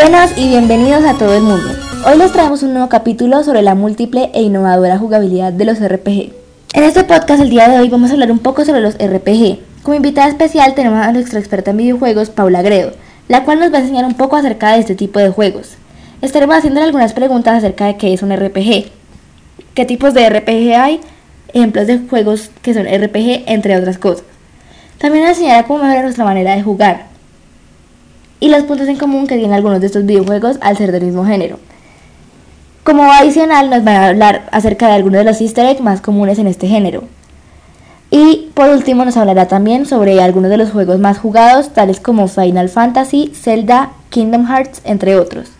Buenas y bienvenidos a todo el mundo. Hoy les traemos un nuevo capítulo sobre la múltiple e innovadora jugabilidad de los RPG. En este podcast el día de hoy vamos a hablar un poco sobre los RPG. Como invitada especial tenemos a nuestra experta en videojuegos, Paula Gredo, la cual nos va a enseñar un poco acerca de este tipo de juegos. Estaremos haciéndole algunas preguntas acerca de qué es un RPG, qué tipos de RPG hay, ejemplos de juegos que son RPG, entre otras cosas. También nos enseñará cómo mejorar nuestra manera de jugar, y los puntos en común que tienen algunos de estos videojuegos al ser del mismo género. Como adicional nos va a hablar acerca de algunos de los easter eggs más comunes en este género. Y por último nos hablará también sobre algunos de los juegos más jugados, tales como Final Fantasy, Zelda, Kingdom Hearts, entre otros.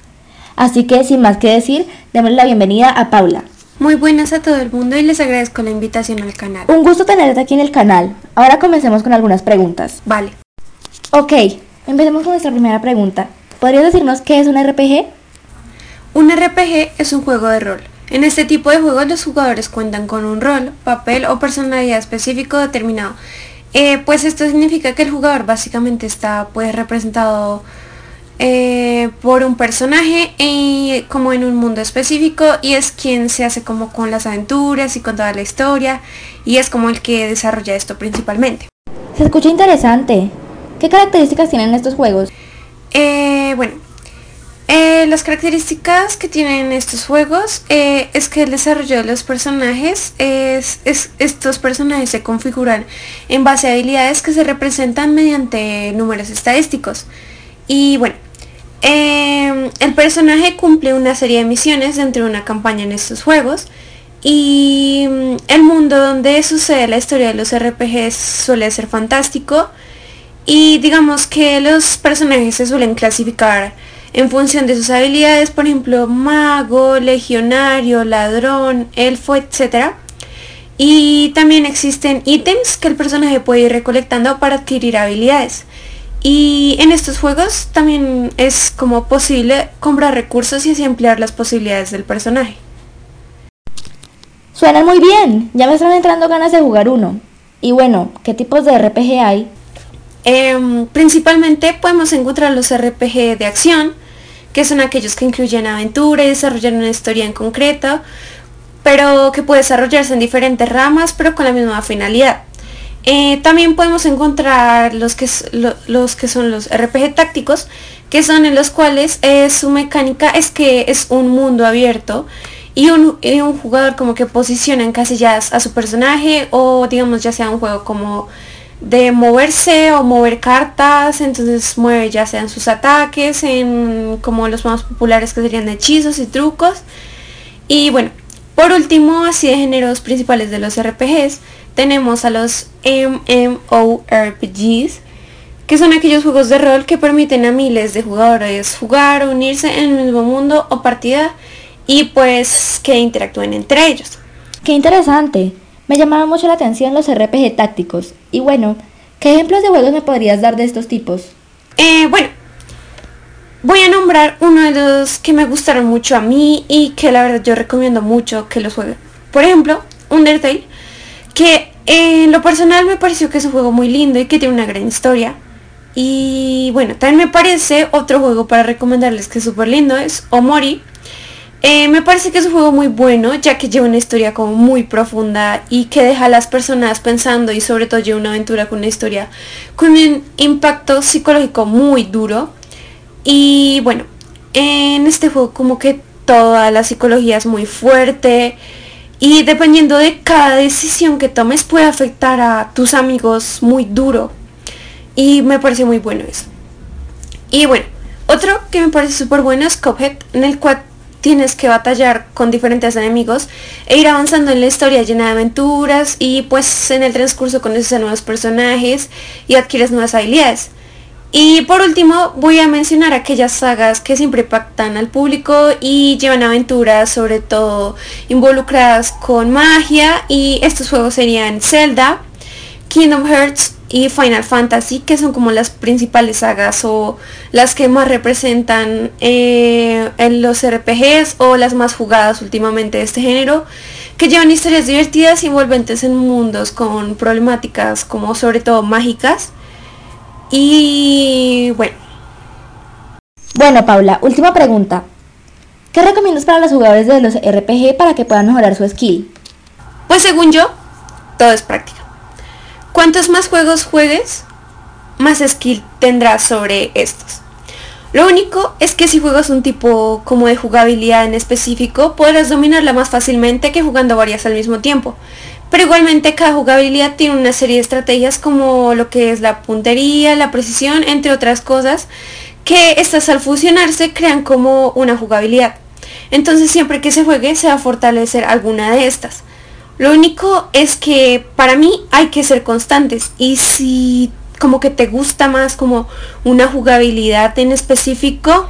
Así que sin más que decir, démosle la bienvenida a Paula. Muy buenas a todo el mundo y les agradezco la invitación al canal. Un gusto tenerte aquí en el canal. Ahora comencemos con algunas preguntas. Vale. Ok, Empecemos con nuestra primera pregunta. ¿Podrías decirnos qué es un RPG? Un RPG es un juego de rol. En este tipo de juegos los jugadores cuentan con un rol, papel o personalidad específico determinado. Eh, pues esto significa que el jugador básicamente está pues representado eh, por un personaje eh, como en un mundo específico y es quien se hace como con las aventuras y con toda la historia y es como el que desarrolla esto principalmente. Se escucha interesante. ¿Qué características tienen estos juegos? Eh, bueno, eh, las características que tienen estos juegos eh, es que el desarrollo de los personajes, es, estos personajes se configuran en base a habilidades que se representan mediante números estadísticos. Y bueno, el personaje cumple una serie de misiones dentro de una campaña en estos juegos. Y mm, el mundo donde sucede la historia de los RPGs suele ser fantástico y digamos que los personajes se suelen clasificar en función de sus habilidades, por ejemplo, mago, legionario, ladrón, elfo, etc. Y también existen ítems que el personaje puede ir recolectando para adquirir habilidades. Y en estos juegos también es como posible comprar recursos y así ampliar las posibilidades del personaje. Suena muy bien, ya me están entrando ganas de jugar uno. Y bueno, ¿qué tipos de RPG hay? Em, principalmente podemos encontrar los RPG de acción, que son aquellos que incluyen aventura y desarrollan una historia en concreto, pero que puede desarrollarse en diferentes ramas, pero con la misma finalidad. Eh, también podemos encontrar los que, los que son los RPG tácticos, que son en los cuales eh, su mecánica es que es un mundo abierto y un, y un jugador como que posiciona en casillas a su personaje o digamos ya sea un juego como de moverse o mover cartas, entonces mueve ya sean sus ataques, en como los más populares que serían hechizos y trucos. Y bueno, por último, así de géneros principales de los RPGs, tenemos a los MMORPGs, que son aquellos juegos de rol que permiten a miles de jugadores jugar, unirse en el mismo mundo o partida y pues que interactúen entre ellos. ¡Qué interesante! Me llamaban mucho la atención los RPG tácticos. Y bueno, ¿qué ejemplos de juegos me podrías dar de estos tipos? Eh, bueno, voy a nombrar uno de los que me gustaron mucho a mí y que la verdad yo recomiendo mucho que los jueguen. Por ejemplo, Undertale, que en lo personal me pareció que es un juego muy lindo y que tiene una gran historia. Y bueno, también me parece otro juego para recomendarles que es súper lindo, es Omori, eh, me parece que es un juego muy bueno, ya que lleva una historia como muy profunda y que deja a las personas pensando y sobre todo lleva una aventura con una historia con un impacto psicológico muy duro. Y bueno, en este juego como que toda la psicología es muy fuerte y dependiendo de cada decisión que tomes puede afectar a tus amigos muy duro. Y me parece muy bueno eso. Y bueno, otro que me parece súper bueno es Cuphead, en el cual tienes que batallar con diferentes enemigos e ir avanzando en la historia llena de aventuras y pues en el transcurso conoces a nuevos personajes y adquieres nuevas habilidades. Y por último voy a mencionar aquellas sagas que siempre impactan al público y llevan aventuras sobre todo involucradas con magia y estos juegos serían Zelda, Kingdom Hearts, y Final Fantasy, que son como las principales sagas o las que más representan eh, en los RPGs o las más jugadas últimamente de este género, que llevan historias divertidas y envolventes en mundos con problemáticas como sobre todo mágicas. Y bueno. Bueno, Paula, última pregunta. ¿Qué recomiendas para los jugadores de los RPG para que puedan mejorar su skill? Pues según yo, todo es práctica. Cuantos más juegos juegues, más skill tendrás sobre estos. Lo único es que si juegas un tipo como de jugabilidad en específico, podrás dominarla más fácilmente que jugando varias al mismo tiempo. Pero igualmente cada jugabilidad tiene una serie de estrategias como lo que es la puntería, la precisión, entre otras cosas, que estas al fusionarse crean como una jugabilidad. Entonces siempre que se juegue se va a fortalecer alguna de estas. Lo único es que para mí hay que ser constantes y si como que te gusta más como una jugabilidad en específico,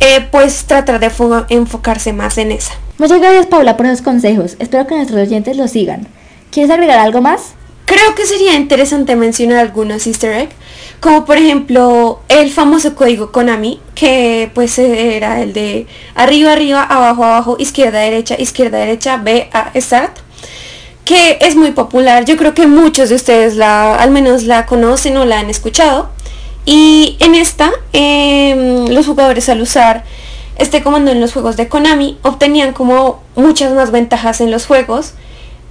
eh, pues tratar de enfocarse más en esa. Muchas gracias Paula por esos consejos. Espero que nuestros oyentes los sigan. ¿Quieres agregar algo más? Creo que sería interesante mencionar algunos easter eggs, como por ejemplo el famoso código Konami, que pues era el de arriba, arriba, abajo, abajo, izquierda, derecha, izquierda, derecha, B, A, start que es muy popular. Yo creo que muchos de ustedes la, al menos la conocen o la han escuchado. Y en esta, em, los jugadores al usar este comando en los juegos de Konami obtenían como muchas más ventajas en los juegos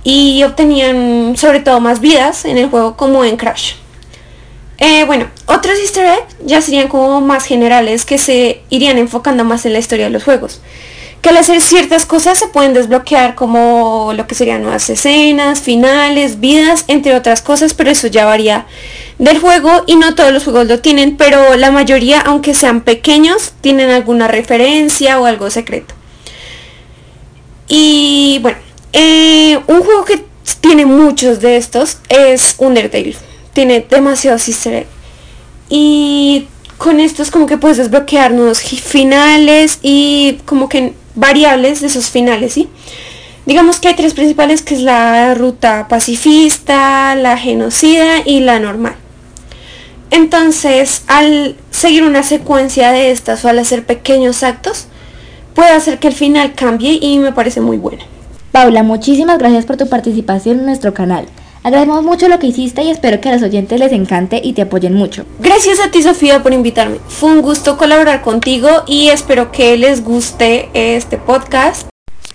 y obtenían sobre todo más vidas en el juego como en Crash. Eh, bueno, otros easter eggs ya serían como más generales que se irían enfocando más en la historia de los juegos que al hacer ciertas cosas se pueden desbloquear como lo que serían nuevas escenas, finales, vidas, entre otras cosas, pero eso ya varía del juego y no todos los juegos lo tienen, pero la mayoría, aunque sean pequeños, tienen alguna referencia o algo secreto. Y bueno, eh, un juego que tiene muchos de estos es Undertale. Tiene demasiados easter. Y con estos como que puedes desbloquear nuevos finales y como que variables de esos finales, ¿sí? Digamos que hay tres principales, que es la ruta pacifista, la genocida y la normal. Entonces, al seguir una secuencia de estas o al hacer pequeños actos, puede hacer que el final cambie y me parece muy bueno. Paula, muchísimas gracias por tu participación en nuestro canal. Agradecemos mucho lo que hiciste y espero que a los oyentes les encante y te apoyen mucho. Gracias a ti Sofía por invitarme. Fue un gusto colaborar contigo y espero que les guste este podcast.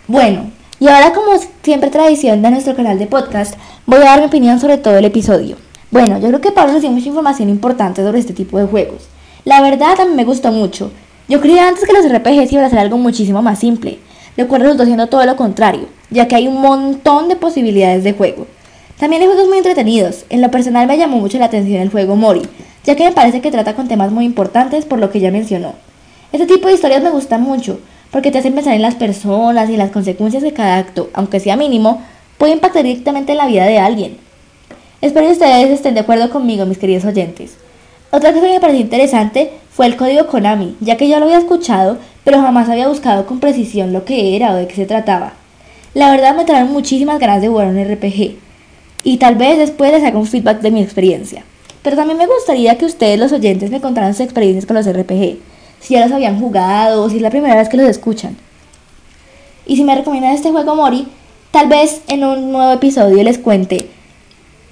Bueno, y ahora como siempre tradición de nuestro canal de podcast, voy a dar mi opinión sobre todo el episodio. Bueno, yo creo que Pablo nos dio mucha información importante sobre este tipo de juegos. La verdad a mí me gustó mucho. Yo creía antes que los RPGs iban a ser algo muchísimo más simple. De acuerdo resultó siendo todo lo contrario, ya que hay un montón de posibilidades de juego. También hay juegos muy entretenidos. En lo personal me llamó mucho la atención el juego Mori, ya que me parece que trata con temas muy importantes por lo que ya mencionó. Este tipo de historias me gustan mucho, porque te hacen pensar en las personas y las consecuencias de cada acto, aunque sea mínimo, puede impactar directamente en la vida de alguien. Espero que ustedes estén de acuerdo conmigo, mis queridos oyentes. Otra cosa que me pareció interesante fue el código Konami, ya que yo lo había escuchado, pero jamás había buscado con precisión lo que era o de qué se trataba. La verdad me trajeron muchísimas ganas de jugar un RPG, y tal vez después les haga un feedback de mi experiencia. Pero también me gustaría que ustedes, los oyentes, me contaran sus experiencias con los RPG, si ya los habían jugado o si es la primera vez que los escuchan. Y si me recomiendan este juego Mori, tal vez en un nuevo episodio les cuente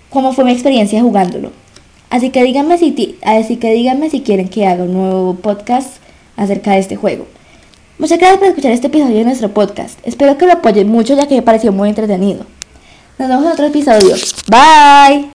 cómo fue mi experiencia jugándolo. Así que díganme si, así que díganme si quieren que haga un nuevo podcast acerca de este juego. Muchas gracias por escuchar este episodio de nuestro podcast. Espero que lo apoyen mucho ya que me pareció muy entretenido. Nos vemos en otro episodio. Bye.